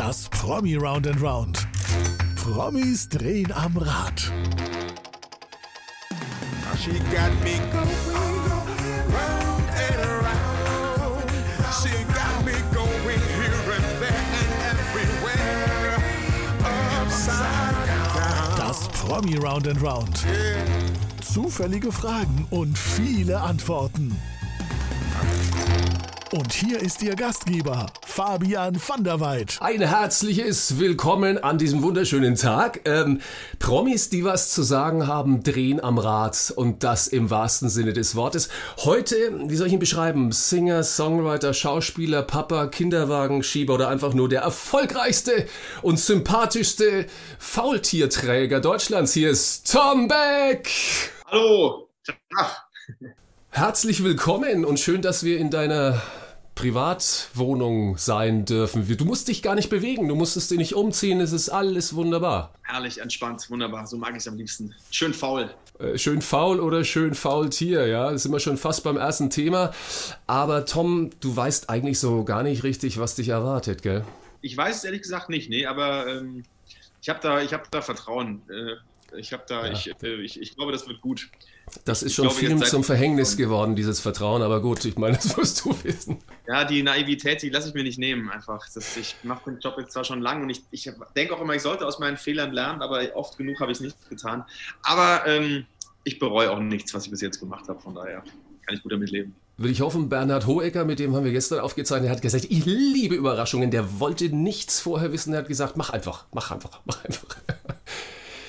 Das Promi Round and Round. Promis drehen am Rad. She got me going round and around. She got me going here and there and everywhere. Upside down. Das Promi Round and Round. Zufällige Fragen und viele Antworten. Und hier ist Ihr Gastgeber, Fabian van der Weid. Ein herzliches Willkommen an diesem wunderschönen Tag. Ähm, Promis, die was zu sagen haben, drehen am Rad und das im wahrsten Sinne des Wortes. Heute, wie soll ich ihn beschreiben? Singer, Songwriter, Schauspieler, Papa, Kinderwagenschieber oder einfach nur der erfolgreichste und sympathischste Faultierträger Deutschlands. Hier ist Tom Beck. Hallo. Ach, Herzlich willkommen und schön, dass wir in deiner Privatwohnung sein dürfen. Du musst dich gar nicht bewegen, du musstest dich nicht umziehen, es ist alles wunderbar. herrlich, entspannt, wunderbar. So mag ich es am liebsten. Schön faul. Äh, Schön faul oder schön faultier, ja, das sind wir schon fast beim ersten Thema. Aber Tom, du weißt eigentlich so gar nicht richtig, was dich erwartet, gell? Ich weiß es ehrlich gesagt nicht, nee, aber ähm, ich habe da, ich hab da Vertrauen. Äh, ich habe da, ich, äh, ich, ich glaube, das wird gut. Das ist schon glaube, vielen zum Verhängnis geworden, dieses Vertrauen, aber gut, ich meine, das musst du wissen. Ja, die Naivität, die lasse ich mir nicht nehmen, einfach. Das, ich mache den Job jetzt zwar schon lang und ich, ich denke auch immer, ich sollte aus meinen Fehlern lernen, aber oft genug habe ich es nicht getan. Aber ähm, ich bereue auch nichts, was ich bis jetzt gemacht habe, von daher kann ich gut damit leben. Will ich hoffen, Bernhard Hohecker, mit dem haben wir gestern aufgezeichnet, der hat gesagt, ich liebe Überraschungen. Der wollte nichts vorher wissen. Der hat gesagt, mach einfach, mach einfach, mach einfach.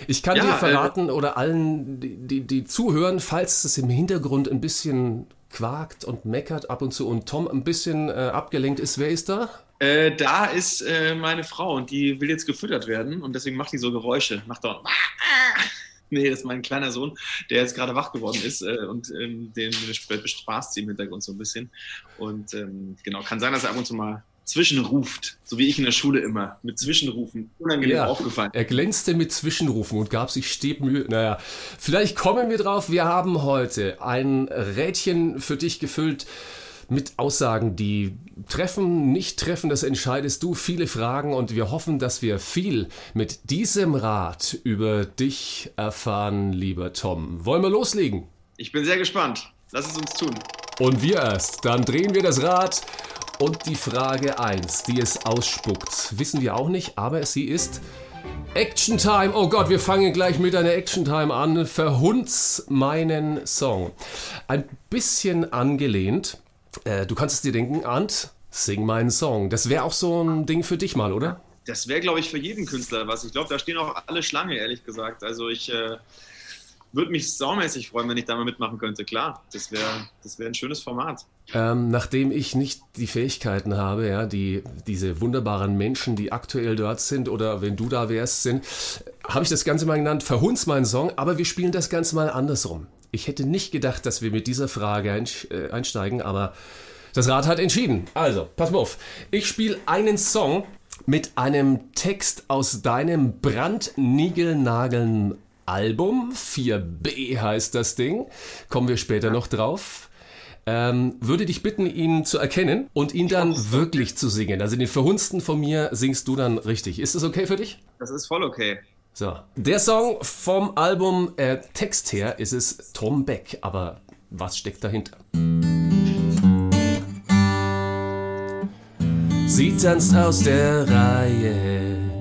Ich kann Ja, dir äh, verraten oder allen, die, die, zuhören, falls es im Hintergrund ein bisschen quakt und meckert ab und zu und Tom ein bisschen äh, abgelenkt ist, wer ist da? Äh, da ist äh, meine Frau und die will jetzt gefüttert werden und deswegen macht die so Geräusche. Macht doch. Nee, das ist mein kleiner Sohn, der jetzt gerade wach geworden ist äh, und ähm, den bespaßt sie im Hintergrund so ein bisschen. Und ähm, genau, kann sein, dass er ab und zu mal zwischenruft, so wie ich in der Schule immer, mit Zwischenrufen. Unangenehm Ja. aufgefallen. Er glänzte mit Zwischenrufen und gab sich Stebmühe. Naja, vielleicht kommen wir drauf. Wir haben heute ein Rädchen für dich gefüllt mit Aussagen, die treffen, nicht treffen, das entscheidest du. Viele Fragen und wir hoffen, dass wir viel mit diesem Rat über dich erfahren, lieber Tom. Wollen wir loslegen? Ich bin sehr gespannt. Lass es uns tun. Und wir erst. Dann drehen wir das Rad. Und die Frage 1, die es ausspuckt, wissen wir auch nicht, aber sie ist Action Time. Oh Gott, wir fangen gleich mit einer Action Time an. Verhunz meinen Song. Ein bisschen angelehnt. Äh, du kannst es dir denken, Ant, sing meinen Song. Das wäre auch so ein Ding für dich mal, oder? Das wäre, glaube ich, für jeden Künstler was. Ich glaube, da stehen auch alle Schlange, ehrlich gesagt. Also ich äh, würde mich saumäßig freuen, wenn ich da mal mitmachen könnte. Klar, das wäre das wär ein schönes Format. Ähm, nachdem ich nicht die Fähigkeiten habe, ja, die diese wunderbaren Menschen, die aktuell dort sind oder wenn du da wärst, sind, habe ich das Ganze mal genannt, verhunz meinen Song, aber wir spielen das Ganze mal andersrum. Ich hätte nicht gedacht, dass wir mit dieser Frage äh, einsteigen, aber das Rad hat entschieden. Also, pass mal auf. Ich spiele einen Song mit einem Text aus deinem brandniegelnageln Album. 4b heißt das Ding. Kommen wir später noch drauf. Ähm, würde dich bitten, ihn zu erkennen und ihn dann wirklich zu singen. Also den Verhunzten von mir singst du dann richtig. Ist das okay für dich? Das ist voll okay. So. Der Song vom Album, äh, Text her, ist es Tom Beck. Aber was steckt dahinter? Sie tanzt aus der Reihe.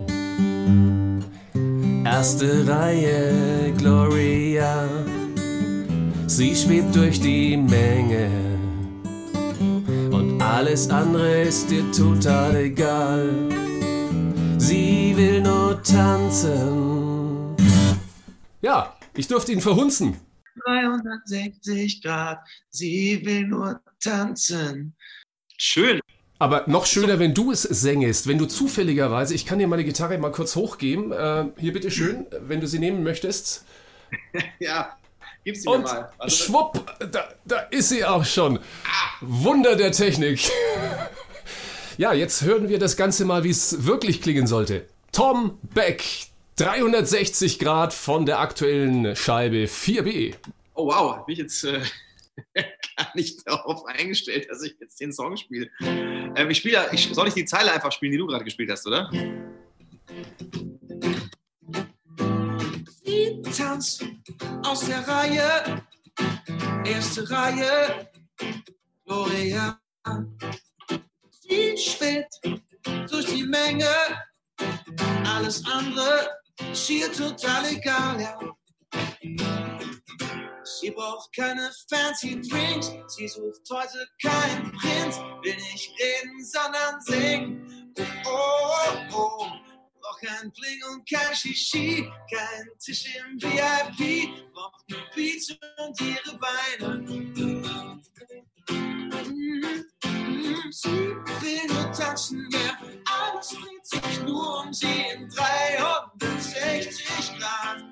Erste Reihe, Gloria. Sie schwebt durch die Menge. Und alles andere ist ihr total egal. Sie will nur tanzen. Ja, ich durfte ihn verhunzen. 360 Grad, sie will nur tanzen. Schön. Aber noch schöner, wenn du es sängest, wenn du zufälligerweise, ich kann dir meine Gitarre mal kurz hochgeben. Äh, hier bitte schön, wenn du sie nehmen möchtest. Ja, gib's dir Und mal. Also, schwupp, da, da ist sie auch schon. Wunder der Technik. Ja, jetzt hören wir das Ganze mal, wie es wirklich klingen sollte. Tom Beck, 360 Grad von der aktuellen Scheibe 4B. oh wow, bin ich jetzt. Äh, nicht darauf eingestellt, dass ich jetzt den Song spiele. Ähm, ich spiele, ich, soll ich die Zeile einfach spielen, die du gerade gespielt hast, oder? Sie tanzt aus der Reihe, erste Reihe, Gloria. Sie schwillt durch die Menge, alles andere ist hier total egal, ja. Sie braucht keine fancy Drinks, sie sucht heute keinen Prinz, will nicht reden, sondern singen. Oh, oh, oh. Braucht kein Bling und kein Shishi, kein Tisch im VIP, braucht nur Beats und ihre Beine. Sie will nur tanzen, ja, alles dreht sich nur um sie in 360 Grad.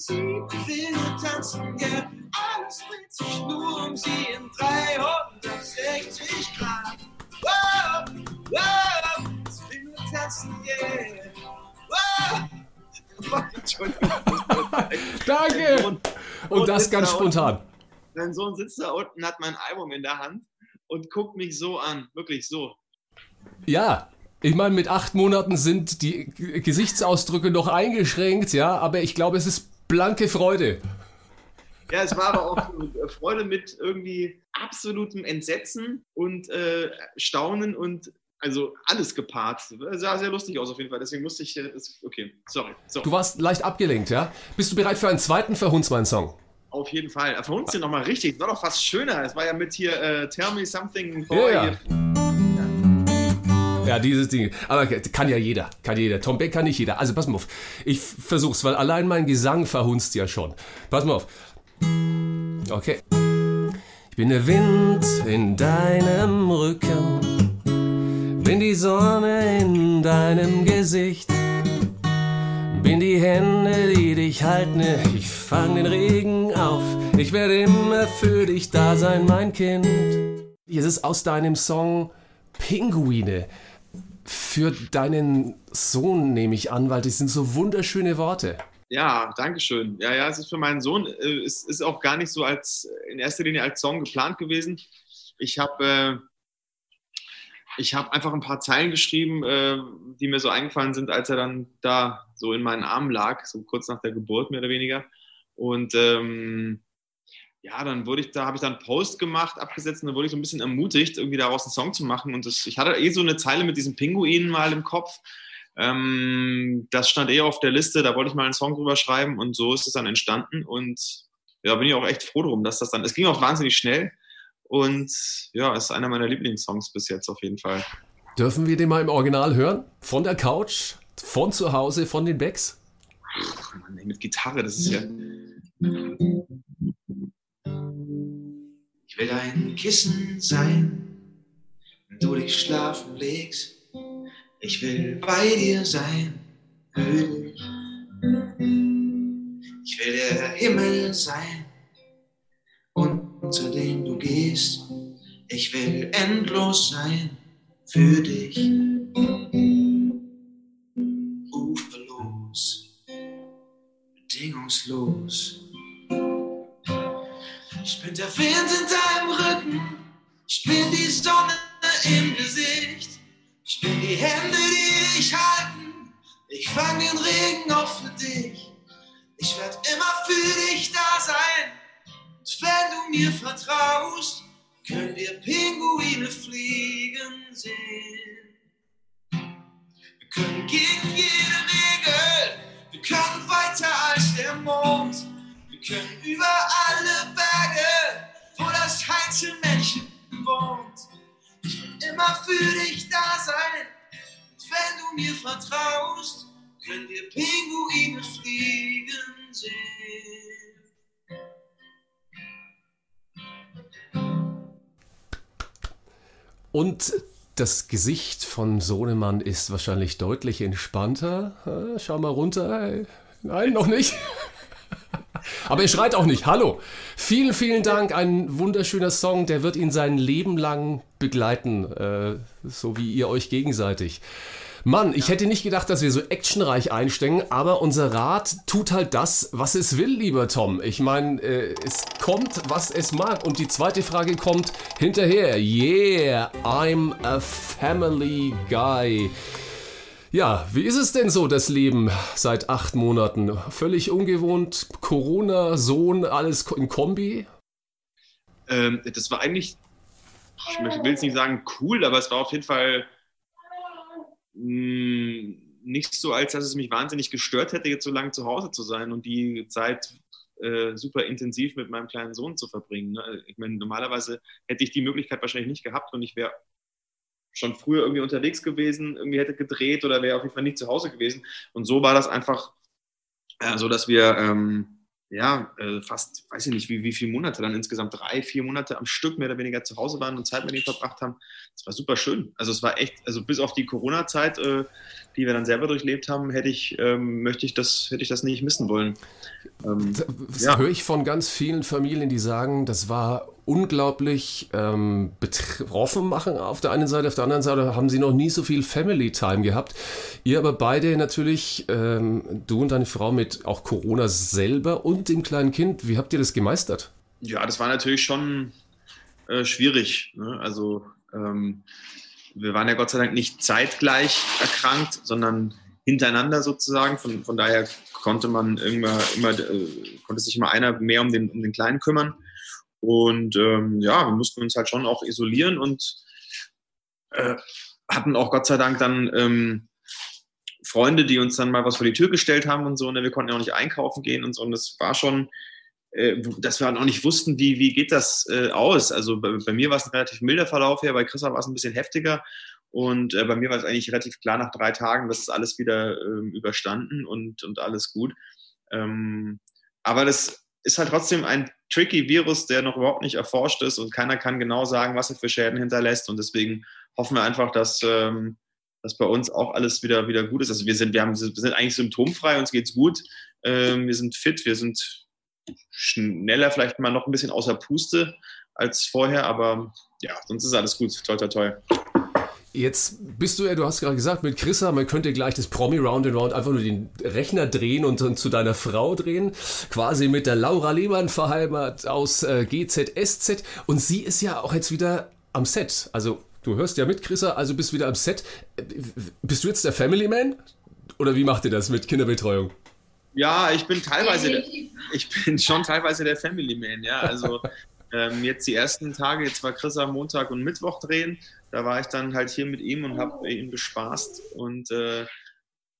Sie nur tanzen, ja, alles dreht sich nur um sie in 360 Grad. Wow, wow, sie tanzen, yeah. Wow. Danke! Und, Und das ganz da spontan. Unten, mein Sohn sitzt da unten, hat mein Album in der Hand und guckt mich so an. Wirklich so. Ja, ich meine, mit acht Monaten sind die Gesichtsausdrücke noch eingeschränkt, ja, aber ich glaube, es ist blanke Freude. Ja, es war aber auch Freude mit irgendwie absolutem Entsetzen und äh, Staunen und also alles gepaart. Sah sehr lustig aus auf jeden Fall. Deswegen musste ich. äh, Okay, sorry. So, Du warst leicht abgelenkt, ja? Bist du bereit für einen zweiten Verhundsmann-Song? auf jeden Fall. Uns ja nochmal richtig. Das war doch fast schöner. Es war ja mit hier äh, Tell Me Something Ja, Boy. ja. hier. Ja, dieses Ding. Aber kann ja jeder. Kann jeder. Tom Beck kann nicht jeder. Also pass mal auf. Ich versuch's, weil allein mein Gesang verhunzt ja schon. Pass mal auf. Okay. Ich bin der Wind in deinem Rücken. Bin die Sonne in deinem Gesicht. Bin die Hände, die dich halten. Ich fang den Regen auf. Ich werde immer für dich da sein, mein Kind. Es ist aus deinem Song Pinguine. Für deinen Sohn nehme ich an, weil das sind so wunderschöne Worte. Ja, danke schön. Ja, ja, es ist für meinen Sohn. Äh, es ist auch gar nicht so als in erster Linie als Song geplant gewesen. Ich habe äh, ich einfach ein paar Zeilen geschrieben, äh, die mir so eingefallen sind, als er dann da so in meinen Armen lag, so kurz nach der Geburt mehr oder weniger. Und ähm, ja, dann wurde ich da, habe ich dann einen Post gemacht, abgesetzt und dann wurde ich so ein bisschen ermutigt, irgendwie daraus einen Song zu machen. Und das, ich hatte eh so eine Zeile mit diesen Pinguinen mal im Kopf. Ähm, das stand eh auf der Liste, da wollte ich mal einen Song drüber schreiben und so ist es dann entstanden. Und ja, bin ich auch echt froh drum, dass das dann, es ging auch wahnsinnig schnell. Und ja, ist einer meiner Lieblingssongs bis jetzt auf jeden Fall. Dürfen wir den mal im Original hören? Von der Couch, von zu Hause, von den Becks? Ach, Mann, ey, mit Gitarre, das ist ja. Ich will dein Kissen sein, wenn du dich schlafen legst. Ich will bei dir sein, für dich. Ich will der Himmel sein, unter dem du gehst. Ich will endlos sein für dich. Uferlos, bedingungslos. Ich bin der Wind in ich bin die Sonne im Gesicht, ich bin die Hände, die dich halten, ich fang den Regen auf für dich, ich werd immer für dich da sein, und wenn du mir vertraust, können wir Pinguine fliegen sehen. Wir können gegen jede Regel, wir können weiter als der Mond. Wir können über alle wo das Heinzelmännchen wohnt. Ich will immer für dich da sein. Und wenn du mir vertraust, können wir Pinguine fliegen sehen. Und das Gesicht von Sohnemann ist wahrscheinlich deutlich entspannter. Schau mal runter. Nein, noch nicht. Aber er schreit auch nicht. Hallo. Vielen, vielen Dank. Ein wunderschöner Song, der wird ihn sein Leben lang begleiten, äh, so wie ihr euch gegenseitig. Mann, ich hätte nicht gedacht, dass wir so actionreich einsteigen, aber unser Rad tut halt das, was es will, lieber Tom. Ich meine, äh, es kommt, was es mag. Und die zweite Frage kommt hinterher. Yeah, I'm a family guy. Ja, wie ist es denn so, das Leben seit acht Monaten? Völlig ungewohnt, Corona, Sohn, alles in Kombi? Ähm, das war eigentlich, ich will jetzt nicht sagen cool, aber es war auf jeden Fall mh, nicht so, als dass es mich wahnsinnig gestört hätte, jetzt so lange zu Hause zu sein und die Zeit äh, super intensiv mit meinem kleinen Sohn zu verbringen. Ne? Ich meine, normalerweise hätte ich die Möglichkeit wahrscheinlich nicht gehabt und ich wäre schon früher irgendwie unterwegs gewesen, irgendwie hätte gedreht oder wäre auf jeden Fall nicht zu Hause gewesen. Und so war das einfach äh, so, dass wir ähm, ja, äh, fast, weiß ich nicht, wie, wie viele Monate dann insgesamt, drei, vier Monate am Stück mehr oder weniger zu Hause waren und Zeit mit ihm verbracht haben. Das war super schön. Also es war echt, also bis auf die Corona-Zeit, äh, die wir dann selber durchlebt haben, hätte ich, ähm, möchte ich das, hätte ich das nicht missen wollen. Ähm, das ja. höre ich von ganz vielen Familien, die sagen, das war unglaublich ähm, betroffen machen auf der einen Seite, auf der anderen Seite haben sie noch nie so viel Family Time gehabt. Ihr aber beide natürlich, ähm, du und deine Frau mit auch Corona selber und dem kleinen Kind, wie habt ihr das gemeistert? Ja, das war natürlich schon äh, schwierig. Ne? Also ähm, wir waren ja Gott sei Dank nicht zeitgleich erkrankt, sondern hintereinander sozusagen. Von, von daher konnte man immer, immer äh, konnte sich immer einer mehr um den, um den Kleinen kümmern. Und ähm, ja, wir mussten uns halt schon auch isolieren und äh, hatten auch Gott sei Dank dann ähm, Freunde, die uns dann mal was vor die Tür gestellt haben und so. Ne, wir konnten ja auch nicht einkaufen gehen und so. Und das war schon, äh, dass wir halt auch nicht wussten, wie, wie geht das äh, aus. Also bei, bei mir war es ein relativ milder Verlauf hier, bei Christa war es ein bisschen heftiger. Und äh, bei mir war es eigentlich relativ klar nach drei Tagen, dass es alles wieder ähm, überstanden und, und alles gut. Ähm, aber das ist halt trotzdem ein tricky Virus, der noch überhaupt nicht erforscht ist und keiner kann genau sagen, was er für Schäden hinterlässt. Und deswegen hoffen wir einfach, dass, ähm, dass bei uns auch alles wieder, wieder gut ist. Also wir sind, wir, haben, wir sind eigentlich symptomfrei, uns geht's gut. Ähm, wir sind fit, wir sind schneller, vielleicht mal noch ein bisschen außer Puste als vorher, aber ja, sonst ist alles gut. Toi, toi, toi. Jetzt bist du ja, du hast gerade gesagt, mit Chrissa, man könnte gleich das Promi Round and Round einfach nur den Rechner drehen und dann zu deiner Frau drehen. Quasi mit der Laura Lehmann verheiratet aus äh, GZSZ. Und sie ist ja auch jetzt wieder am Set. Also, du hörst ja mit, Chrissa, also bist wieder am Set. Bist du jetzt der Family Man? Oder wie macht ihr das mit Kinderbetreuung? Ja, ich bin teilweise, der, ich bin schon teilweise der Family Man, ja. Also ähm, jetzt die ersten Tage, jetzt war Chris am Montag und Mittwoch drehen. Da war ich dann halt hier mit ihm und habe ihn bespaßt und äh,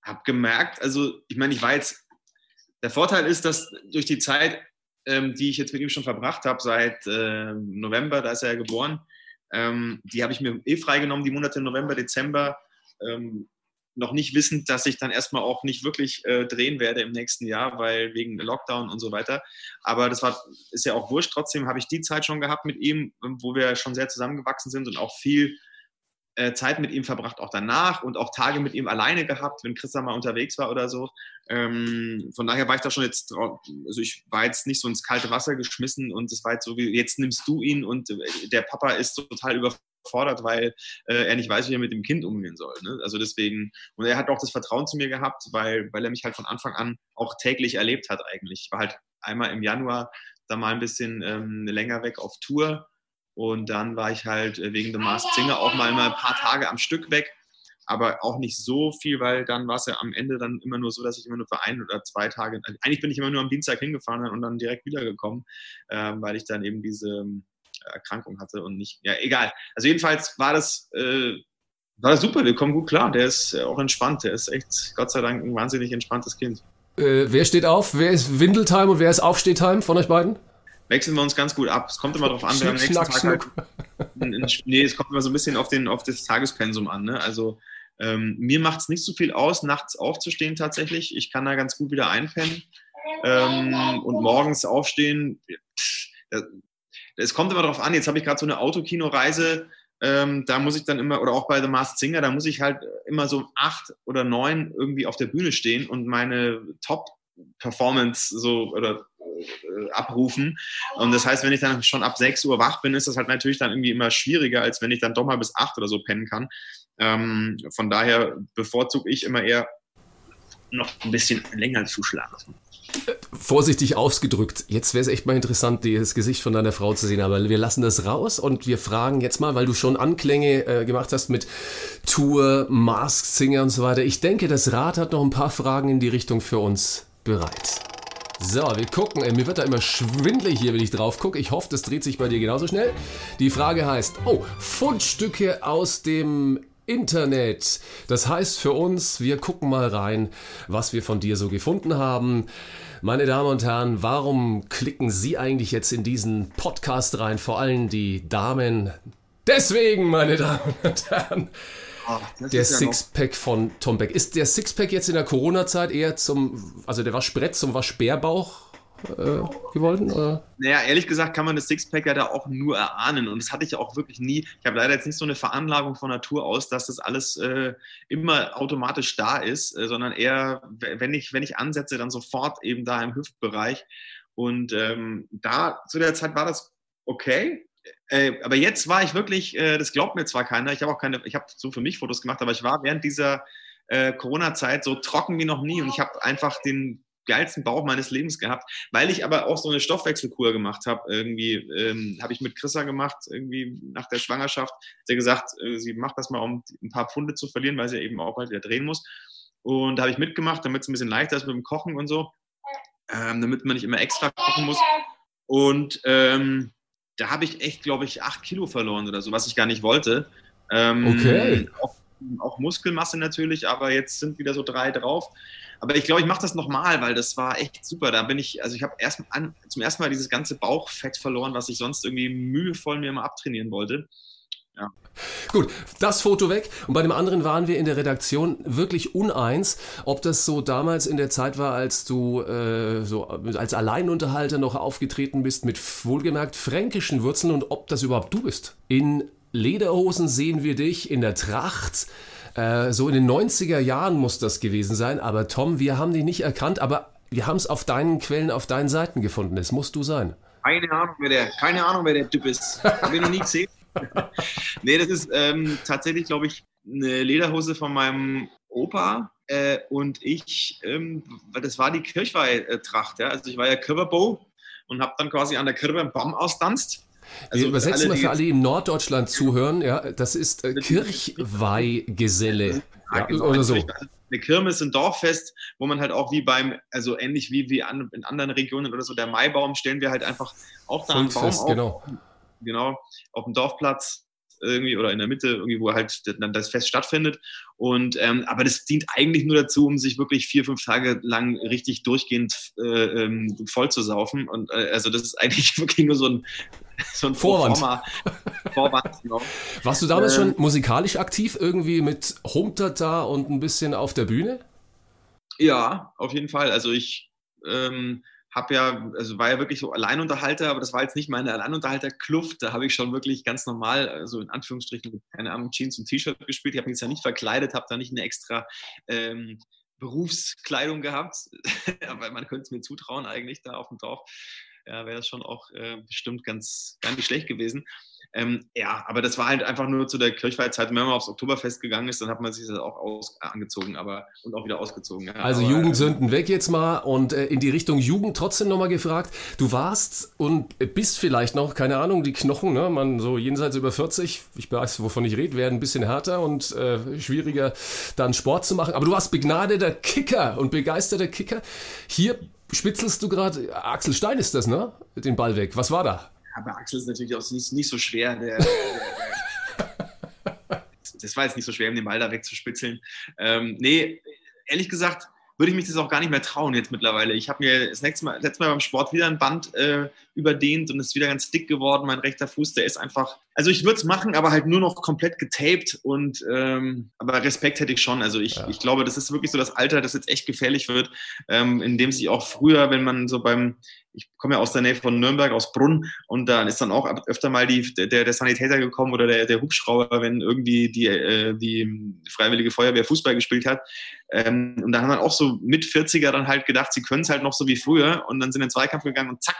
habe gemerkt, also ich meine, ich war jetzt, der Vorteil ist, dass durch die Zeit, ähm, die ich jetzt mit ihm schon verbracht habe, seit äh, November, da ist er ja geboren, ähm, die habe ich mir eh freigenommen, die Monate November, Dezember. Ähm, noch nicht wissend, dass ich dann erstmal auch nicht wirklich äh, drehen werde im nächsten Jahr, weil wegen Lockdown und so weiter. Aber das war, ist ja auch wurscht. Trotzdem habe ich die Zeit schon gehabt mit ihm, wo wir schon sehr zusammengewachsen sind und auch viel äh, Zeit mit ihm verbracht, auch danach und auch Tage mit ihm alleine gehabt, wenn Christa mal unterwegs war oder so. Ähm, von daher war ich da schon jetzt, also ich war jetzt nicht so ins kalte Wasser geschmissen und es war jetzt so wie, jetzt nimmst du ihn und äh, der Papa ist total überfordert überfordert, weil äh, er nicht weiß, wie er mit dem Kind umgehen soll. Ne? Also deswegen, und er hat auch das Vertrauen zu mir gehabt, weil, weil er mich halt von Anfang an auch täglich erlebt hat eigentlich. Ich war halt einmal im Januar da mal ein bisschen ähm, länger weg auf Tour und dann war ich halt äh, wegen The Masked Singer auch mal, mal ein paar Tage am Stück weg aber auch nicht so viel, weil dann war es ja am Ende dann immer nur so, dass ich immer nur für ein oder zwei Tage, also eigentlich bin ich immer nur am Dienstag hingefahren und dann direkt wiedergekommen, äh, weil ich dann eben diese Erkrankung hatte und nicht, ja, egal. Also jedenfalls war das, äh, war das super, wir kommen gut klar. Der ist auch entspannt, der ist echt, Gott sei Dank, ein wahnsinnig entspanntes Kind. Äh, wer steht auf? Wer ist Windeltime und wer ist Aufstehtime von euch beiden? Wechseln wir uns ganz gut ab. Es kommt immer darauf an, wer am nächsten Tag halt, Nee, es kommt immer so ein bisschen auf, den, auf das Tagespensum an. Ne? Also ähm, mir macht es nicht so viel aus, nachts aufzustehen tatsächlich. Ich kann da ganz gut wieder einpennen. Ähm, und morgens aufstehen, es kommt immer darauf an, jetzt habe ich gerade so eine Autokinoreise, ähm, da muss ich dann immer, oder auch bei The Masked Singer, da muss ich halt immer so acht oder neun irgendwie auf der Bühne stehen und meine Top-Performance so oder äh, abrufen. Und das heißt, wenn ich dann schon ab 6 Uhr wach bin, ist das halt natürlich dann irgendwie immer schwieriger, als wenn ich dann doch mal bis 8 oder so pennen kann. Ähm, von daher bevorzuge ich immer eher noch ein bisschen länger zu schlafen. Vorsichtig ausgedrückt, jetzt wäre es echt mal interessant, das Gesicht von deiner Frau zu sehen, aber wir lassen das raus und wir fragen jetzt mal, weil du schon Anklänge äh, gemacht hast mit Tour, Mask Singer und so weiter. Ich denke, das Rad hat noch ein paar Fragen in die Richtung für uns bereit. So, wir gucken. Äh, mir wird da immer schwindlig hier, wenn ich drauf gucke. Ich hoffe, das dreht sich bei dir genauso schnell. Die Frage heißt, oh, Fundstücke aus dem Internet. Das heißt für uns, wir gucken mal rein, was wir von dir so gefunden haben. Meine Damen und Herren, warum klicken Sie eigentlich jetzt in diesen Podcast rein? Vor allem die Damen. Deswegen, meine Damen und Herren. Oh, der ja Sixpack von Tom Beck. Ist der Sixpack jetzt in der Corona-Zeit eher zum, also der Waschbrett zum Waschbärbauch äh, gewollt? Oder? Naja, ehrlich gesagt kann man das Sixpack ja da auch nur erahnen. Und das hatte ich auch wirklich nie. Ich habe leider jetzt nicht so eine Veranlagung von Natur aus, dass das alles äh, immer automatisch da ist, äh, sondern eher, wenn ich, wenn ich ansetze, dann sofort eben da im Hüftbereich. Und ähm, da zu der Zeit war das okay. Äh, aber jetzt war ich wirklich, äh, das glaubt mir zwar keiner, ich habe auch keine, ich habe so für mich Fotos gemacht, aber ich war während dieser äh, Corona-Zeit so trocken wie noch nie und ich habe einfach den geilsten Bauch meines Lebens gehabt, weil ich aber auch so eine Stoffwechselkur gemacht habe. Irgendwie ähm, habe ich mit Chrissa gemacht, irgendwie nach der Schwangerschaft. Sie hat gesagt, äh, sie macht das mal, um ein paar Pfunde zu verlieren, weil sie eben auch bald wieder drehen muss. Und da habe ich mitgemacht, damit es ein bisschen leichter ist mit dem Kochen und so, ähm, damit man nicht immer extra kochen muss. Und ähm, da habe ich echt, glaube ich, acht Kilo verloren oder so, was ich gar nicht wollte. Ähm, okay. Auch, auch Muskelmasse natürlich, aber jetzt sind wieder so drei drauf. Aber ich glaube, ich mache das nochmal, weil das war echt super. Da bin ich, also ich habe erst zum ersten Mal dieses ganze Bauchfett verloren, was ich sonst irgendwie mühevoll mir mal abtrainieren wollte. Ja. Gut, das Foto weg. Und bei dem anderen waren wir in der Redaktion wirklich uneins, ob das so damals in der Zeit war, als du äh, so als Alleinunterhalter noch aufgetreten bist mit wohlgemerkt fränkischen Wurzeln und ob das überhaupt du bist. In Lederhosen sehen wir dich in der Tracht. Äh, so in den 90er Jahren muss das gewesen sein. Aber Tom, wir haben dich nicht erkannt, aber wir haben es auf deinen Quellen, auf deinen Seiten gefunden. Es musst du sein. Keine Ahnung, wer der, keine Ahnung, wer der Typ ist. Habe ich noch nie gesehen. nee, das ist ähm, tatsächlich, glaube ich, eine Lederhose von meinem Opa. Äh, und ich, ähm, das war die Kirchweihtracht. Ja? Also ich war ja Kirberbo und habe dann quasi an der Kirche einen Baum austanzt also Wir übersetzen mal für alle, die in Norddeutschland zuhören, ja, das ist äh, Kirchweihgeselle. Ja, genau, oder so. Eine Kirmes, ein Dorffest, wo man halt auch wie beim, also ähnlich wie, wie an, in anderen Regionen oder so, der Maibaum, stellen wir halt einfach auch da einen Baum auf. Genau. genau, auf dem Dorfplatz irgendwie oder in der Mitte, irgendwie, wo halt dann das Fest stattfindet. Und ähm, aber das dient eigentlich nur dazu, um sich wirklich vier, fünf Tage lang richtig durchgehend äh, ähm, voll zu saufen. Und äh, also das ist eigentlich wirklich nur so ein, so ein Vorwand. Vorwand genau. Warst du damals ähm, schon musikalisch aktiv, irgendwie mit Humtata und ein bisschen auf der Bühne? Ja, auf jeden Fall. Also ich ähm, habe ja, also war ja wirklich so Alleinunterhalter, aber das war jetzt nicht meine Alleinunterhalter-Kluft. Da habe ich schon wirklich ganz normal, also in Anführungsstrichen, keine Ahnung, Jeans und T-Shirt gespielt. Ich habe mich jetzt ja nicht verkleidet, habe da nicht eine extra ähm, Berufskleidung gehabt. aber man könnte es mir zutrauen, eigentlich da auf dem Dorf. Ja, wäre das schon auch äh, bestimmt ganz, gar nicht schlecht gewesen. Ähm, ja, aber das war halt einfach nur zu der Kirchweihzeit. Wenn man aufs Oktoberfest gegangen ist, dann hat man sich das auch aus, angezogen aber, und auch wieder ausgezogen. Ja. Also aber, Jugendsünden weg jetzt mal und äh, in die Richtung Jugend trotzdem nochmal gefragt. Du warst und bist vielleicht noch, keine Ahnung, die Knochen, ne? man so jenseits über 40, ich weiß, wovon ich rede, werden ein bisschen härter und äh, schwieriger dann Sport zu machen. Aber du warst begnadeter Kicker und begeisterter Kicker. Hier spitzelst du gerade, Axel Stein ist das, ne? Den Ball weg. Was war da? aber Axel ist natürlich auch nicht, nicht so schwer. Der, der, der, das war jetzt nicht so schwer, um den Ball da wegzuspitzeln. Ähm, nee, ehrlich gesagt, würde ich mich das auch gar nicht mehr trauen jetzt mittlerweile. Ich habe mir das nächste Mal, letztes Mal beim Sport wieder ein Band äh, überdehnt und ist wieder ganz dick geworden. Mein rechter Fuß, der ist einfach. Also ich würde es machen, aber halt nur noch komplett getaped und ähm, aber Respekt hätte ich schon. Also ich, ja. ich glaube, das ist wirklich so das Alter, das jetzt echt gefährlich wird, ähm, in dem sich auch früher, wenn man so beim ich komme ja aus der Nähe von Nürnberg, aus Brunn, und da ist dann auch öfter mal die, der, der Sanitäter gekommen oder der, der Hubschrauber, wenn irgendwie die, äh, die Freiwillige Feuerwehr Fußball gespielt hat. Ähm, und da haben dann auch so mit 40er dann halt gedacht, sie können es halt noch so wie früher und dann sind in den Zweikampf gegangen und zack,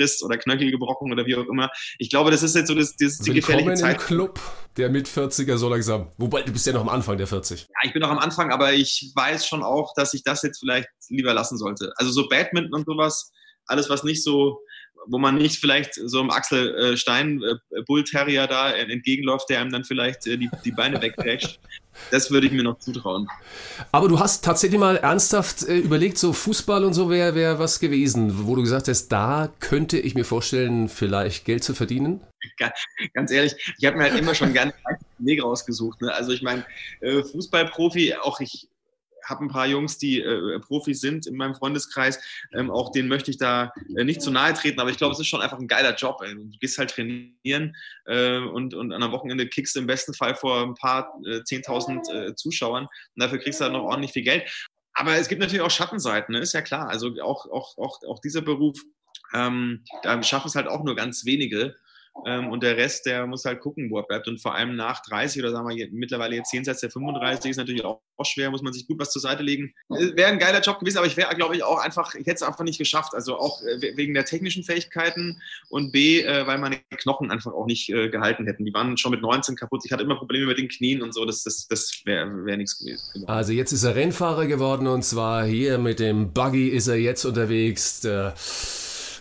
Kreuzbandriss oder Knöchel gebrochen oder wie auch immer. Ich glaube, das ist jetzt so das, das die gefährliche Zeit. Im Club der mit 40er so langsam. Wobei, du bist ja noch am Anfang der 40. Ja, ich bin noch am Anfang, aber ich weiß schon auch, dass ich das jetzt vielleicht lieber lassen sollte. Also so Badminton und sowas, alles, was nicht so, wo man nicht vielleicht so einem Axel äh, Stein äh, Bull Terrier da entgegenläuft, der einem dann vielleicht äh, die, die Beine wegprätscht. Das würde ich mir noch zutrauen. Aber du hast tatsächlich mal ernsthaft überlegt, so Fußball und so wäre wär was gewesen, wo du gesagt hast, da könnte ich mir vorstellen, vielleicht Geld zu verdienen? Ganz ehrlich, ich habe mir halt immer schon gerne einen Weg rausgesucht. Ne? Also ich meine, Fußballprofi, auch ich habe ein paar Jungs, die äh, Profis sind in meinem Freundeskreis. Ähm, auch denen möchte ich da äh, nicht zu nahe treten, aber ich glaube, es ist schon einfach ein geiler Job. Ey. Du gehst halt trainieren äh, und, und an einem Wochenende kickst du im besten Fall vor ein paar äh, 10.000 äh, Zuschauern und dafür kriegst du halt noch ordentlich viel Geld. Aber es gibt natürlich auch Schattenseiten, ne? ist ja klar. Also auch, auch, auch, auch dieser Beruf, ähm, da schaffen es halt auch nur ganz wenige. Ähm, und der Rest, der muss halt gucken, wo er bleibt. Und vor allem nach 30 oder sagen wir mittlerweile jetzt jenseits der 35 ist natürlich auch, schwer, muss man sich gut was zur Seite legen. Äh, wäre ein geiler Job gewesen, aber ich wäre, glaube ich, auch einfach, ich hätte es einfach nicht geschafft. Also auch äh, wegen der technischen Fähigkeiten und B, äh, weil meine Knochen einfach auch nicht gehalten hätten. Die waren schon mit 19 kaputt. Ich hatte immer Probleme mit den Knien und so. Das, das, das wäre wär nichts gewesen. Genau. Also jetzt ist er Rennfahrer geworden und zwar hier mit dem Buggy ist er jetzt unterwegs. Der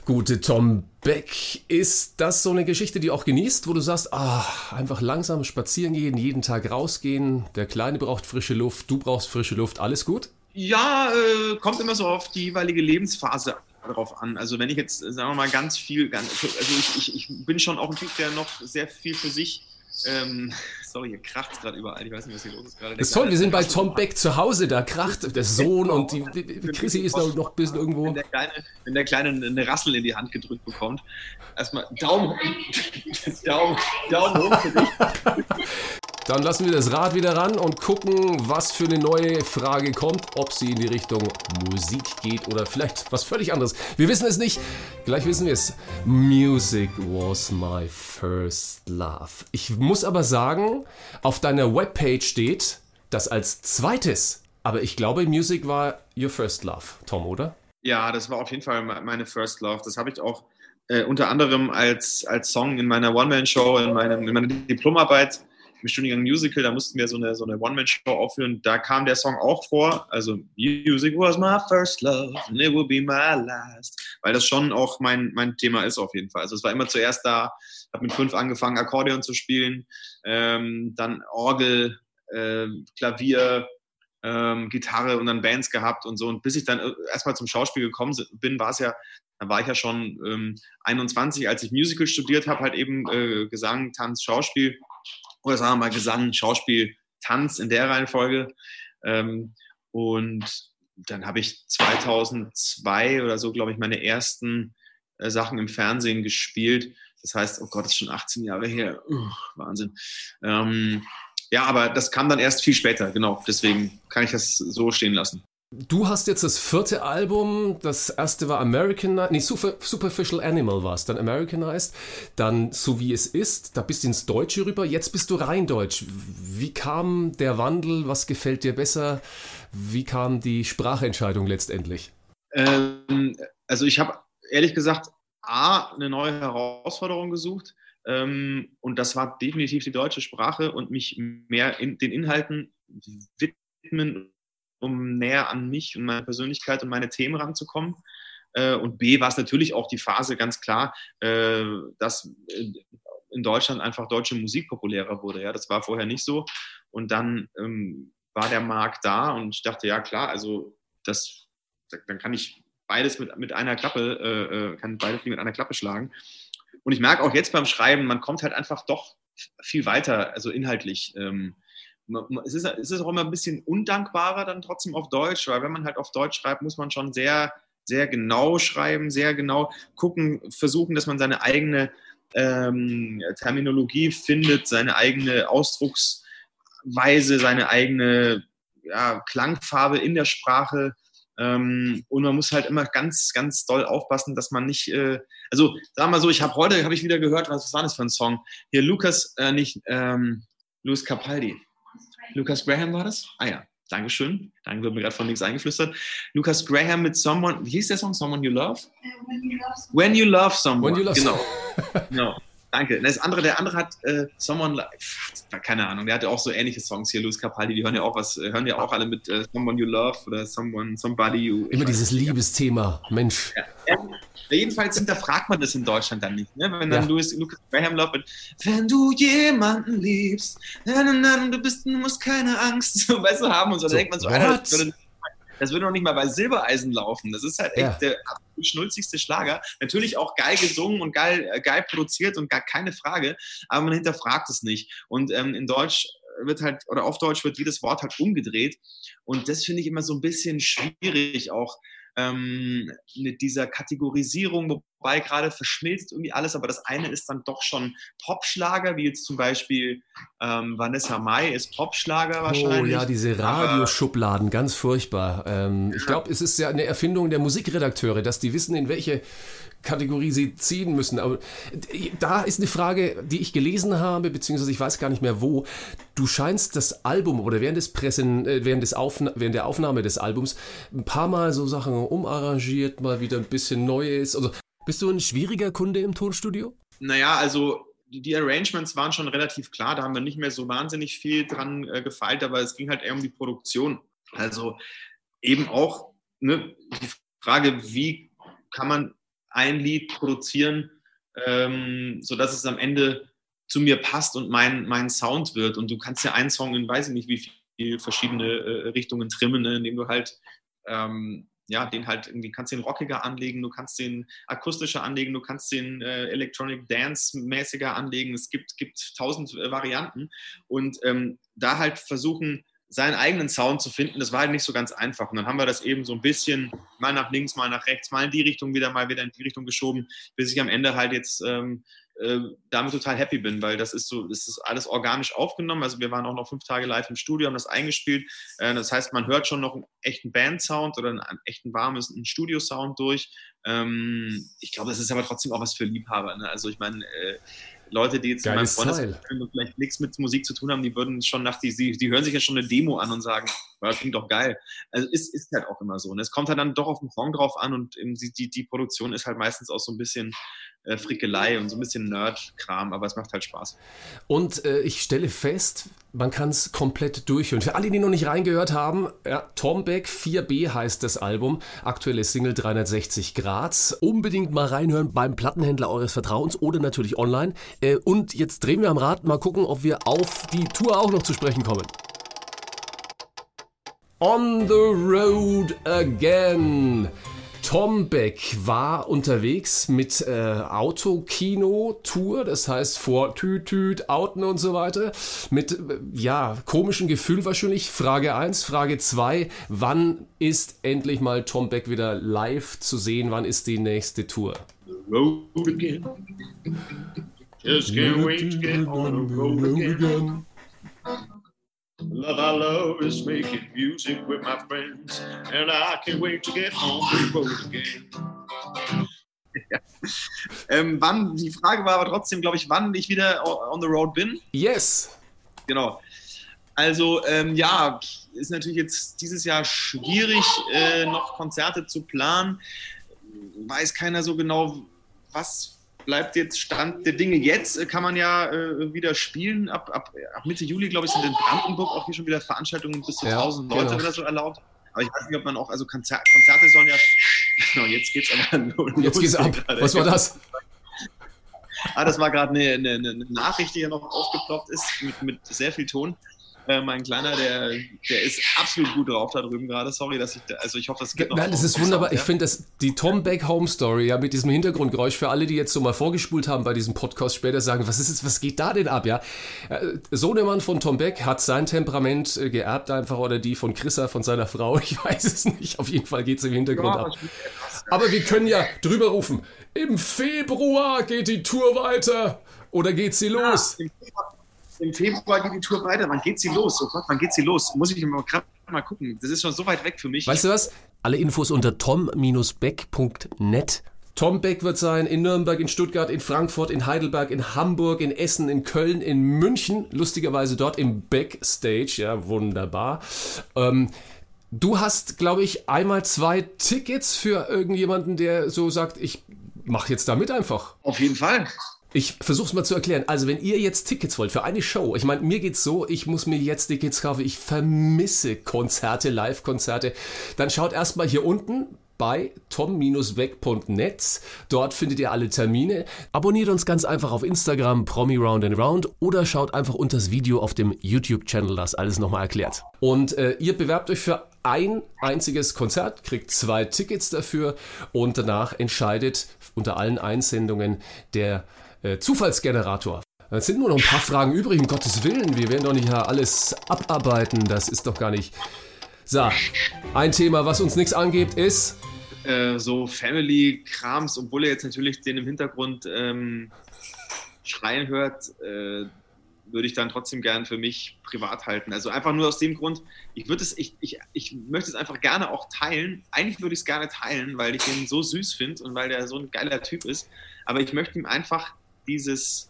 gute Tom Beck. Ist das so eine Geschichte, die auch genießt, wo du sagst, ah, einfach langsam spazieren gehen, jeden Tag rausgehen, der Kleine braucht frische Luft, du brauchst frische Luft, alles gut? Ja, äh, kommt immer so auf die jeweilige Lebensphase drauf an. Also wenn ich jetzt, sagen wir mal, ganz viel, ganz, also ich, ich, ich bin schon auch ein Typ, der noch sehr viel für sich ähm, sorry, hier kracht es gerade überall. Ich weiß nicht, was hier los ist gerade. Das ist toll, wir sind bei Tom Beck zu Hause, da kracht der Sohn und die, die, die Chrissy ist noch, noch ein bisschen irgendwo. Wenn der, Kleine, wenn der Kleine eine Rassel in die Hand gedrückt bekommt, erstmal Daumen, Daumen, Daumen hoch für dich. Dann lassen wir das Rad wieder ran und gucken, was für eine neue Frage kommt, ob sie in die Richtung Musik geht oder vielleicht was völlig anderes. Wir wissen es nicht. Gleich wissen wir es. Music was my first love. Ich muss aber sagen, auf deiner Webpage steht das als zweites. Aber ich glaube, Music war your first love, Tom, oder? Ja, das war auf jeden Fall meine first love. Das habe ich auch äh, unter anderem als, als Song in meiner One-Man-Show, in, in meiner Diplomarbeit im Studiengang Musical, da mussten wir so eine, so eine One-Man-Show aufführen. Da kam der Song auch vor. Also, Music was my first love and it will be my last. Weil das schon auch mein, mein Thema ist auf jeden Fall. Also, es war immer zuerst da, habe mit fünf angefangen, Akkordeon zu spielen, ähm, dann Orgel, äh, Klavier, ähm, Gitarre und dann Bands gehabt und so. Und bis ich dann äh, erstmal zum Schauspiel gekommen bin, war es ja, da war ich ja schon ähm, 21, als ich Musical studiert habe, halt eben äh, Gesang, Tanz, Schauspiel oder sagen wir mal Gesang, Schauspiel, Tanz in der Reihenfolge. Ähm, und dann habe ich 2002 oder so, glaube ich, meine ersten äh, Sachen im Fernsehen gespielt. Das heißt, oh Gott, das ist schon 18 Jahre her. Uh, Wahnsinn. Ähm, ja, aber das kam dann erst viel später, genau. Deswegen kann ich das so stehen lassen. Du hast jetzt das vierte Album, das erste war Americanized, nee, Super, Superficial Animal war es, dann Americanized, dann So wie es ist, da bist du ins Deutsche rüber, jetzt bist du rein Deutsch. Wie kam der Wandel, was gefällt dir besser, wie kam die Sprachentscheidung letztendlich? Ähm, also ich habe ehrlich gesagt A, eine neue Herausforderung gesucht ähm, und das war definitiv die deutsche Sprache und mich mehr in den Inhalten widmen um näher an mich und meine Persönlichkeit und meine Themen ranzukommen. Äh, und B war es natürlich auch die Phase ganz klar, äh, dass in Deutschland einfach deutsche Musik populärer wurde. Ja, das war vorher nicht so. Und dann ähm, war der Markt da und ich dachte, ja klar, also das, dann kann ich beides mit, mit einer Klappe, äh, kann beide mit einer Klappe schlagen. Und ich merke auch jetzt beim Schreiben, man kommt halt einfach doch viel weiter, also inhaltlich. Ähm, es ist, es ist auch immer ein bisschen undankbarer dann trotzdem auf Deutsch, weil wenn man halt auf Deutsch schreibt, muss man schon sehr, sehr genau schreiben, sehr genau gucken, versuchen, dass man seine eigene ähm, Terminologie findet, seine eigene Ausdrucksweise, seine eigene ja, Klangfarbe in der Sprache. Ähm, und man muss halt immer ganz, ganz doll aufpassen, dass man nicht, äh, also sag mal so, ich habe heute, habe ich wieder gehört, was, was war das für ein Song? Hier Lukas, äh, nicht, ähm, Louis Capaldi. Lucas Graham war das? Ah ja, Dankeschön. Danke, wird mir gerade von nichts eingeflüstert. Lucas Graham mit Someone, wie hieß der Song? Someone You Love? When You Love Someone. When you love genau. genau. Danke. Das andere, der andere hat äh, Someone, Like- keine Ahnung, der hatte auch so ähnliche Songs hier, Louis Capaldi, die hören ja auch was, äh, hören ja auch alle mit äh, Someone You Love oder Someone, Somebody You. Immer dieses nicht. Liebesthema. Mensch. Ja, jedenfalls hinterfragt man das in Deutschland dann nicht, ne? wenn dann Ja. Louis, Lucas Graham läuft mit, wenn du jemanden liebst, na, na, na, du bist, du musst keine Angst, so, weißt du, haben und so, dann So, denkt man so, Alter, das würde, das würde noch nicht mal bei Silbereisen laufen. Das ist halt echt Ja. der absolut schnulzigste Schlager. Natürlich auch geil gesungen und geil, äh, geil produziert und gar keine Frage, aber man hinterfragt es nicht. Und ähm, in Deutsch wird halt, oder auf Deutsch wird jedes Wort halt umgedreht. Und das finde ich immer so ein bisschen schwierig auch ähm, mit dieser Kategorisierung, wobei gerade verschmilzt irgendwie alles, aber das eine ist dann doch schon Popschlager, wie jetzt zum Beispiel ähm, Vanessa Mai ist Popschlager Oh wahrscheinlich. ja, diese Radioschubladen, ganz furchtbar. Ähm, ich glaube, es ist ja eine Erfindung der Musikredakteure, dass die wissen, in welche Kategorie sie ziehen müssen. Aber da ist eine Frage, die ich gelesen habe, beziehungsweise ich weiß gar nicht mehr wo. Du scheinst das Album oder während, des Pressen, äh, während, des Aufna während der Aufnahme des Albums ein paar Mal so Sachen umarrangiert, mal wieder ein bisschen Neues. Also, bist du ein schwieriger Kunde im Tonstudio? Naja, also die, Arrangements waren schon relativ klar, da haben wir nicht mehr so wahnsinnig viel dran äh, gefeilt, aber es ging halt eher um die Produktion. Also eben auch ne, die Frage, wie kann man ein Lied produzieren, ähm, sodass es am Ende zu mir passt und mein, mein Sound wird. Und du kannst ja einen Song in weiß ich nicht wie viele verschiedene äh, Richtungen trimmen, ne, indem du halt ähm, ja, den halt irgendwie kannst den rockiger anlegen, du kannst den akustischer anlegen, du kannst den äh, Electronic Dance mäßiger anlegen. Es gibt, gibt tausend äh, Varianten und ähm, da halt versuchen, seinen eigenen Sound zu finden, das war halt nicht so ganz einfach. Und dann haben wir das eben so ein bisschen mal nach links, mal nach rechts, mal in die Richtung wieder, mal wieder in die Richtung geschoben, bis ich am Ende halt jetzt ähm, äh, damit total happy bin, weil das ist so, das ist alles organisch aufgenommen. Also wir waren auch noch fünf Tage live im Studio, haben das eingespielt. Äh, das heißt, man hört schon noch einen echten Band-Sound oder einen, einen echten warmes Studio-Sound durch. Ähm, ich glaube, das ist aber trotzdem auch was für Liebhaber. Ne? Also ich meine, äh, Leute, die jetzt in meinem Geiles Freundeskreis vielleicht nichts mit Musik zu tun haben, die würden schon nach die, die, die hören sich ja schon eine Demo an und sagen, "Ja, das klingt doch geil. Also ist, ist halt auch immer so. Und es kommt halt dann doch auf den Song drauf an und die, die, die Produktion ist halt meistens auch so ein bisschen äh, Frickelei und so ein bisschen Nerd-Kram, aber es macht halt Spaß. Und äh, ich stelle fest, man kann es komplett durchhören. Für alle, die noch nicht reingehört haben, ja, Tom Beck 4B heißt das Album. Aktuelle Single 360 Grad. Unbedingt mal reinhören beim Plattenhändler eures Vertrauens oder natürlich online. Äh, und jetzt drehen wir am Rad, mal gucken, ob wir auf die Tour auch noch zu sprechen kommen. On the Road Again. Tom Beck war unterwegs mit äh, Autokino-Tour, das heißt vor Tüt, Tüt, Outen und so weiter. Mit, äh, ja, komischen Gefühl wahrscheinlich. Frage 1. Frage 2. Wann ist endlich mal Tom Beck wieder live zu sehen? Wann ist die nächste Tour? Road again. Just can't wait to get on the road again. Love I love is making music with my friends, and I can't wait to get on the road again. Ja. Ähm, wann, die Frage war aber trotzdem, glaube ich, wann ich wieder on the road bin. Yes! Genau. Also ähm, ja, ist natürlich jetzt dieses Jahr schwierig, äh, noch Konzerte zu planen. Weiß keiner so genau, was bleibt jetzt Stand der Dinge. Jetzt äh, kann man ja äh, wieder spielen. Ab, ab, ab Mitte Juli, glaube ich, sind in Brandenburg auch hier schon wieder Veranstaltungen bis zu Ja, 1000 Leute genau. oder so erlaubt. Aber ich weiß nicht, ob man auch, also Konzer Konzerte sollen ja. Genau, jetzt geht's aber los. Jetzt geht's ab. Was war das? Ah, das war gerade eine, eine, eine Nachricht, die hier noch aufgeploppt ist, mit, mit sehr viel Ton. Äh, mein Kleiner, der, der ist absolut gut drauf da drüben gerade. Sorry, dass ich, da- also ich hoffe, das geht noch. Nein, das ist wunderbar. Sound, Ich ja? finde, dass die Tom Beck Home Story, ja, mit diesem Hintergrundgeräusch, für alle, die jetzt so mal vorgespult haben bei diesem Podcast, später sagen, was ist es, was geht da denn ab, ja? Äh, Sohnemann von Tom Beck hat sein Temperament äh, geerbt einfach oder die von Chrissa, von seiner Frau. Ich weiß es nicht. Auf jeden Fall geht es im Hintergrund Ja, ab. Aber wir können ja drüber rufen. Im Februar geht die Tour weiter. Oder geht sie los? Im Februar, Im Februar geht die Tour weiter. Wann geht sie los? Oh Gott, wann geht sie los? Muss ich mal gerade mal gucken. Das ist schon so weit weg für mich. Weißt du was? Alle Infos unter tom-beck.net. Tom Beck wird sein in Nürnberg, in Stuttgart, in Frankfurt, in Heidelberg, in Hamburg, in Essen, in Köln, in München. Lustigerweise dort im Backstage. Ja, wunderbar. Ähm, du hast, glaube ich, einmal zwei Tickets für irgendjemanden, der so sagt, ich mache jetzt da mit einfach. Auf jeden Fall. Ich versuch's mal zu erklären. Also, wenn ihr jetzt Tickets wollt für eine Show, ich meine, mir geht's so, ich muss mir jetzt Tickets kaufen, ich vermisse Konzerte, Live-Konzerte, dann schaut erstmal hier unten bei tom-weg.net. Dort findet ihr alle Termine. Abonniert uns ganz einfach auf Instagram, Promi Round and Round oder schaut einfach unter das Video auf dem YouTube-Channel, das alles nochmal erklärt. Und äh, ihr bewerbt euch für ein einziges Konzert, kriegt zwei Tickets dafür und danach entscheidet unter allen Einsendungen der äh, Zufallsgenerator. Es sind nur noch ein paar Fragen übrig, um Gottes Willen. Wir werden doch nicht alles abarbeiten. Das ist doch gar nicht. So, ein Thema, was uns nichts angeht, ist. Äh, so Family-Krams, obwohl er jetzt natürlich den im Hintergrund ähm, schreien hört, äh, würde ich dann trotzdem gern für mich privat halten. Also einfach nur aus dem Grund, ich es, ich, ich, ich möchte es einfach gerne auch teilen. Eigentlich würde ich es gerne teilen, weil ich ihn so süß finde und weil der so ein geiler Typ ist. Aber ich möchte ihm einfach dieses,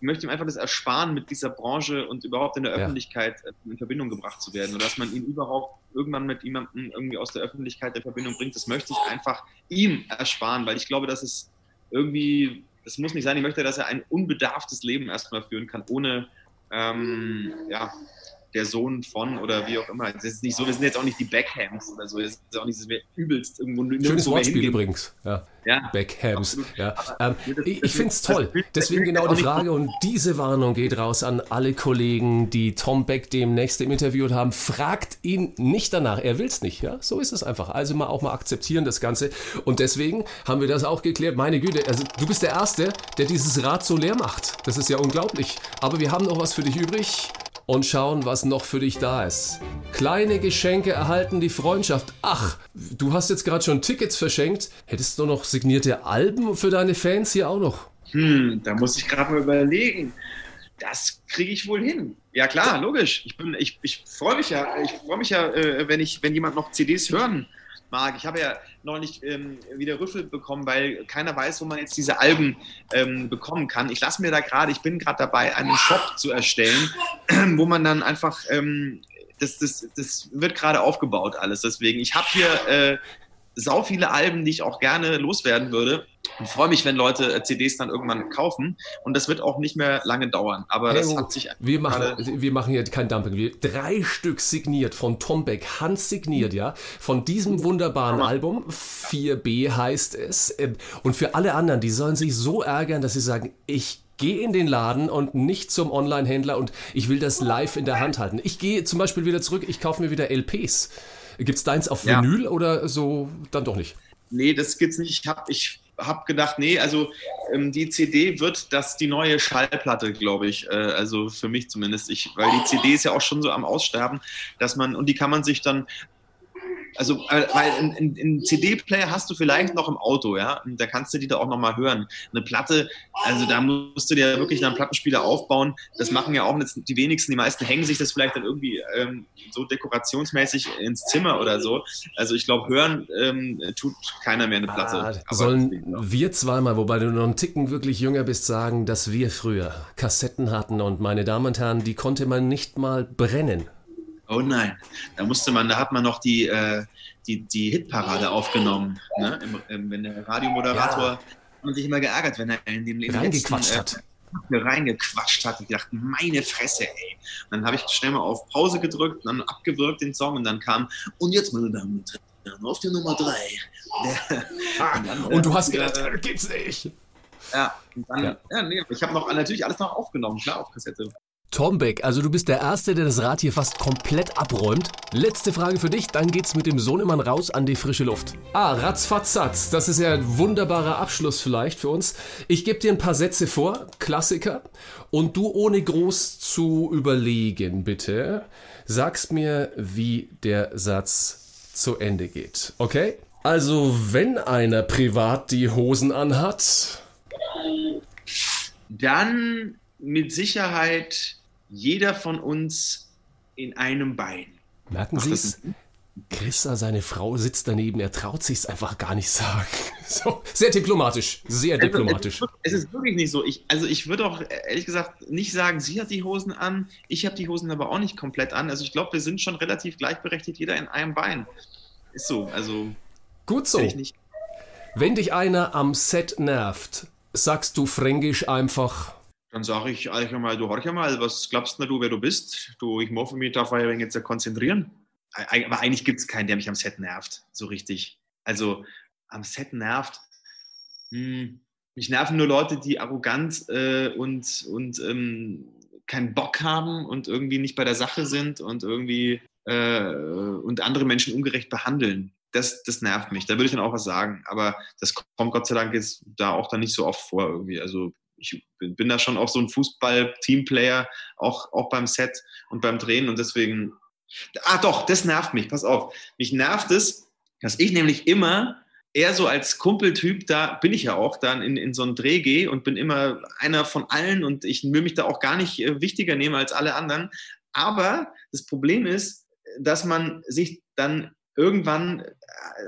ich möchte ihm einfach das ersparen, mit dieser Branche und überhaupt in der Ja. Öffentlichkeit äh, in Verbindung gebracht zu werden. Oder dass man ihn überhaupt irgendwann mit jemandem irgendwie aus der Öffentlichkeit in Verbindung bringt. Das möchte ich einfach ihm ersparen, weil ich glaube, dass es irgendwie, das muss nicht sein, ich möchte, dass er ein unbedarftes Leben erstmal führen kann, ohne ähm, ja, der Sohn von oder wie auch immer. Das ist nicht so, wir sind jetzt auch nicht die Beckhams oder so. Das ist auch nicht, dass wir übelst irgendwo Schönes Wortspiel hingehen. übrigens. Ja. Ja, Beckhams. Ja. Ähm, ich ich finde es toll. Deswegen genau die Frage und diese Warnung geht raus an alle Kollegen, die Tom Beck demnächst im interviewt haben. Fragt ihn nicht danach. Er will es nicht. Ja? So ist es einfach. Also mal auch mal akzeptieren das Ganze. Und deswegen haben wir das auch geklärt. Meine Güte, also du bist der Erste, der dieses Rad so leer macht. Das ist ja unglaublich. Aber wir haben noch was für dich übrig. Und schauen, was noch für dich da ist. Kleine Geschenke erhalten die Freundschaft. Ach, du hast jetzt gerade schon Tickets verschenkt. Hättest du noch signierte Alben für deine Fans hier auch noch? Hm, da muss ich gerade mal überlegen. Das kriege ich wohl hin. Ja klar, logisch. Ich bin, ich, ich freue mich ja, ich freue mich ja, äh, wenn ich, wenn jemand noch CDs hören mag. Ich habe ja neulich ähm, wieder Rüffel bekommen, weil keiner weiß, wo man jetzt diese Alben ähm, bekommen kann. Ich lasse mir da gerade, ich bin gerade dabei, einen Shop zu erstellen, wo man dann einfach ähm, das, das, das wird gerade aufgebaut alles. Deswegen, ich habe hier äh, sau viele Alben, die ich auch gerne loswerden würde. Und freue mich, wenn Leute äh, CDs dann irgendwann kaufen. Und das wird auch nicht mehr lange dauern. Aber das Hey, hat sich wir machen, wir machen hier kein Dumping. Wir, drei Stück signiert von Tom Beck, handsigniert, ja, von diesem wunderbaren Album. 4b heißt es. Ähm, Und für alle anderen, die sollen sich so ärgern, dass sie sagen, ich gehe in den Laden und nicht zum Online-Händler und ich will das live in der Hand halten. Ich gehe zum Beispiel wieder zurück, ich kaufe mir wieder LPs. Gibt's deins auf Ja. Vinyl oder so? Dann doch nicht. Nee, das gibt's nicht. Ich habe ich hab gedacht, nee, also ähm, die CD wird das die neue Schallplatte, glaube ich. Äh, also für mich zumindest. Ich, weil die CD ist ja auch schon so am Aussterben, dass man, und die kann man sich dann. Also, weil einen CD-Player hast du vielleicht noch im Auto, ja, und da kannst du die da auch nochmal hören. Eine Platte, also da musst du dir wirklich einen Plattenspieler aufbauen. Das machen ja auch jetzt die wenigsten, die meisten hängen sich das vielleicht dann irgendwie ähm, so dekorationsmäßig ins Zimmer oder so. Also ich glaube, hören ähm, tut keiner mehr eine Platte. Ah, sollen wir zweimal, wobei du noch einen Ticken wirklich jünger bist, sagen, dass wir früher Kassetten hatten und meine Damen und Herren, die konnte man nicht mal brennen. Oh nein, da musste man, da hat man noch die, äh, die, die Hitparade aufgenommen. Ne? Im, im, wenn der Radiomoderator Ja. hat man sich immer geärgert, wenn er in den in den Reingequatscht letzten, hat. Äh, reingequatscht hat und gedacht, meine Fresse, ey. Und dann habe ich schnell mal auf Pause gedrückt, dann abgewürgt den Song und dann kam, und jetzt, meine Damen und Herren, auf die Nummer drei. Der, Ah, dann, und du äh, hast gedacht, äh, gibt's nicht. ja, und dann, Ja. ja. nee, ich habe noch natürlich alles noch aufgenommen, klar, auf Kassette. Tom Beck, also du bist der Erste, der das Rad hier fast komplett abräumt. Letzte Frage für dich, dann geht's mit dem Sohnemann raus an die frische Luft. Ah, ratzfatzatz, das ist ja ein wunderbarer Abschluss vielleicht für uns. Ich gebe dir ein paar Sätze vor, Klassiker, und du ohne groß zu überlegen, bitte, sagst mir, wie der Satz zu Ende geht. Okay? Also, wenn einer privat die Hosen anhat, Dann mit Sicherheit jeder von uns in einem Bein. merken Sie es? Christa, seine Frau, sitzt daneben, er traut sich's einfach gar nicht sagen. So, sehr diplomatisch, sehr diplomatisch. Also, es, ist, es ist wirklich nicht so. Ich, also ich würde auch ehrlich gesagt nicht sagen, sie hat die Hosen an, ich habe die Hosen aber auch nicht komplett an. Also ich glaube, wir sind schon relativ gleichberechtigt, jeder in einem Bein. Ist so, also Gut so. Wenn dich einer am Set nervt, sagst du fränkisch einfach, Dann sage ich eigentlich mal, du horch mal, was glaubst du, wer du bist? Du, ich muss mich da ein jetzt konzentrieren. Aber eigentlich gibt es keinen, der mich am Set nervt, so richtig. Also am Set nervt. Hm, mich nerven nur Leute, die arrogant äh, und, und ähm, keinen Bock haben und irgendwie nicht bei der Sache sind und irgendwie äh, und andere Menschen ungerecht behandeln. Das, das nervt mich. Da würde ich dann auch was sagen. Aber das kommt Gott sei Dank jetzt da auch dann nicht so oft vor irgendwie. Also ich bin, da schon auch so ein Fußball-Teamplayer, auch, auch beim Set und beim Drehen und deswegen. Ah, doch, das nervt mich. Pass auf. Mich nervt es, dass ich nämlich immer eher so als Kumpeltyp, da bin ich ja auch, dann in, in so einen Dreh gehe und bin immer einer von allen und ich will mich da auch gar nicht äh, wichtiger nehmen als alle anderen. Aber das Problem ist, dass man sich dann irgendwann, äh,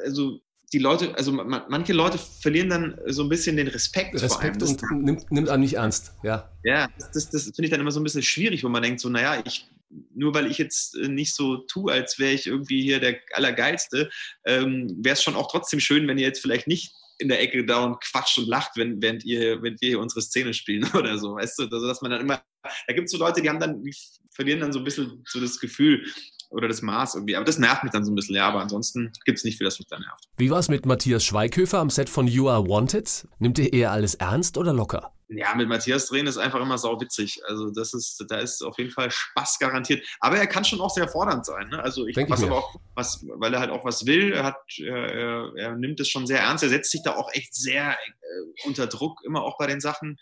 also die Leute, also ma- manche Leute verlieren dann so ein bisschen den Respekt, vor einem. Respekt und nimmt, nimmt einen nicht ernst. Ja. ja, das, das, das finde ich dann immer so ein bisschen schwierig, wo man denkt, so, naja, ich, nur weil ich jetzt äh, nicht so tue, als wäre ich irgendwie hier der Allergeilste, ähm, wäre es schon auch trotzdem schön, wenn ihr jetzt vielleicht nicht in der Ecke da und quatscht und lacht, wenn, während, ihr, während wir hier unsere Szene spielen oder so, weißt du? Also, dass man dann immer, da gibt es so Leute, die haben dann, die verlieren dann so ein bisschen so das Gefühl oder das Maß irgendwie. Aber das nervt mich dann so ein bisschen, ja, aber ansonsten gibt es nicht viel, das mich dann nervt. Wie war es mit Matthias Schweighöfer am Set von You Are Wanted? Nimmt er eher alles ernst oder locker? Ja, mit Matthias drehen ist einfach immer sau witzig. Also das ist, da ist auf jeden Fall Spaß garantiert. Aber er kann schon auch sehr fordernd sein. Ne? Also ich, Denk ich was mir. aber auch, was, weil er halt auch was will. Er hat, er, er, er nimmt es schon sehr ernst. Er setzt sich da auch echt sehr äh, unter Druck immer auch bei den Sachen.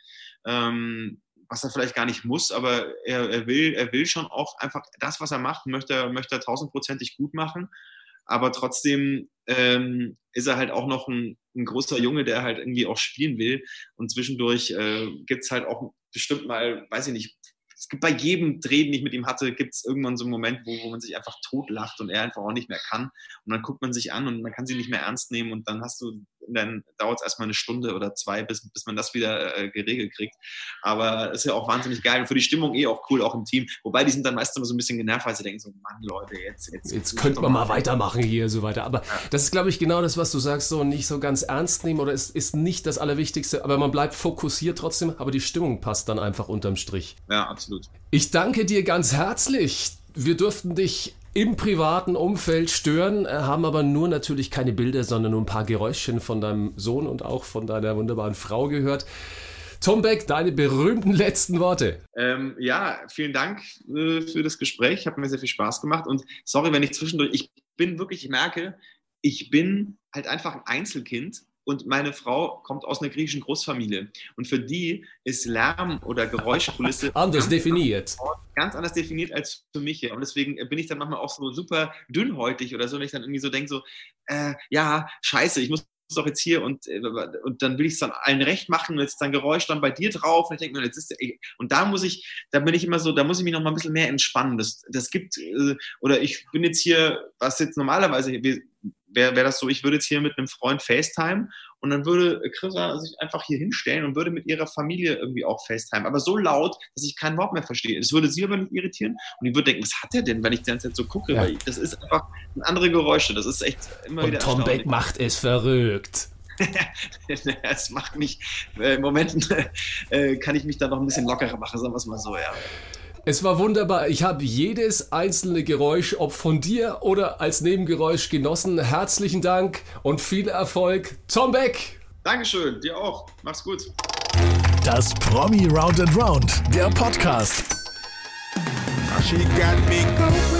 Ähm, was er vielleicht gar nicht muss, aber er, er will, er will schon auch einfach das, was er macht, möchte er, möchte er tausendprozentig gut machen. Aber trotzdem ähm, ist er halt auch noch ein, ein großer Junge, der halt irgendwie auch spielen will. Und zwischendurch äh, gibt es halt auch bestimmt mal, weiß ich nicht, es gibt bei jedem Dreh, den ich mit ihm hatte, gibt es irgendwann so einen Moment, wo, wo man sich einfach totlacht und er einfach auch nicht mehr kann. Und dann guckt man sich an und man kann sie nicht mehr ernst nehmen und dann hast du, dann dauert es erstmal eine Stunde oder zwei, bis, bis man das wieder äh, geregelt kriegt. Aber es ist ja auch wahnsinnig geil und für die Stimmung eh auch cool, auch im Team. Wobei die sind dann meistens immer so ein bisschen genervt, weil sie denken so, Mann, Leute, jetzt, jetzt, Jetzt könnte man mal weitermachen hier und so weiter. Aber das ist, glaube ich, genau das, was du sagst, so nicht so ganz ernst nehmen oder es ist nicht das Allerwichtigste, aber man bleibt fokussiert trotzdem, aber die Stimmung passt dann einfach unterm Strich. Ja, absolut. Ich danke dir ganz herzlich. Wir durften dich im privaten Umfeld stören, äh, haben aber nur natürlich keine Bilder, sondern nur ein paar Geräuschchen von deinem Sohn und auch von deiner wunderbaren Frau gehört. Tom Beck, deine berühmten letzten Worte. Ähm, ja, vielen Dank äh, für das Gespräch. Hat mir sehr viel Spaß gemacht. Und sorry, wenn ich zwischendurch, ich bin wirklich, ich merke, ich bin halt einfach ein Einzelkind und meine Frau kommt aus einer griechischen Großfamilie. Und für die ist Lärm oder Geräuschkulisse Anders ganz, definiert. ganz anders definiert als für mich. hier. Und deswegen bin ich dann manchmal auch so super dünnhäutig oder so, wenn ich dann irgendwie so denke, so, äh, ja, scheiße, ich muss doch jetzt hier und, äh, und dann will ich es dann allen recht machen und jetzt ist dann Geräusch dann bei dir drauf und ich denke mir, jetzt ist der, und da muss ich, da bin ich immer so, da muss ich mich noch mal ein bisschen mehr entspannen. Das, das gibt, äh, oder ich bin jetzt hier, was jetzt normalerweise wäre wär das so, ich würde jetzt hier mit einem Freund FaceTime und dann würde Chrissa sich einfach hier hinstellen und würde mit ihrer Familie irgendwie auch FaceTime, aber so laut, dass ich kein Wort mehr verstehe. Das würde sie aber nicht irritieren und ich würde denken, was hat er denn, wenn ich die ganze Zeit so gucke? Ja. Das ist einfach andere Geräusche, das ist echt immer wieder Und Tom erstaunlich. Beck macht es verrückt. Es macht mich, äh, im Moment äh, kann ich mich da noch ein bisschen lockerer machen, sagen wir es mal so, ja. Es war wunderbar. Ich habe jedes einzelne Geräusch, ob von dir oder als Nebengeräusch, genossen. Herzlichen Dank und viel Erfolg. Tom Beck! Dankeschön, dir auch. Mach's gut. Das Promi Round and Round, der Podcast. She got me going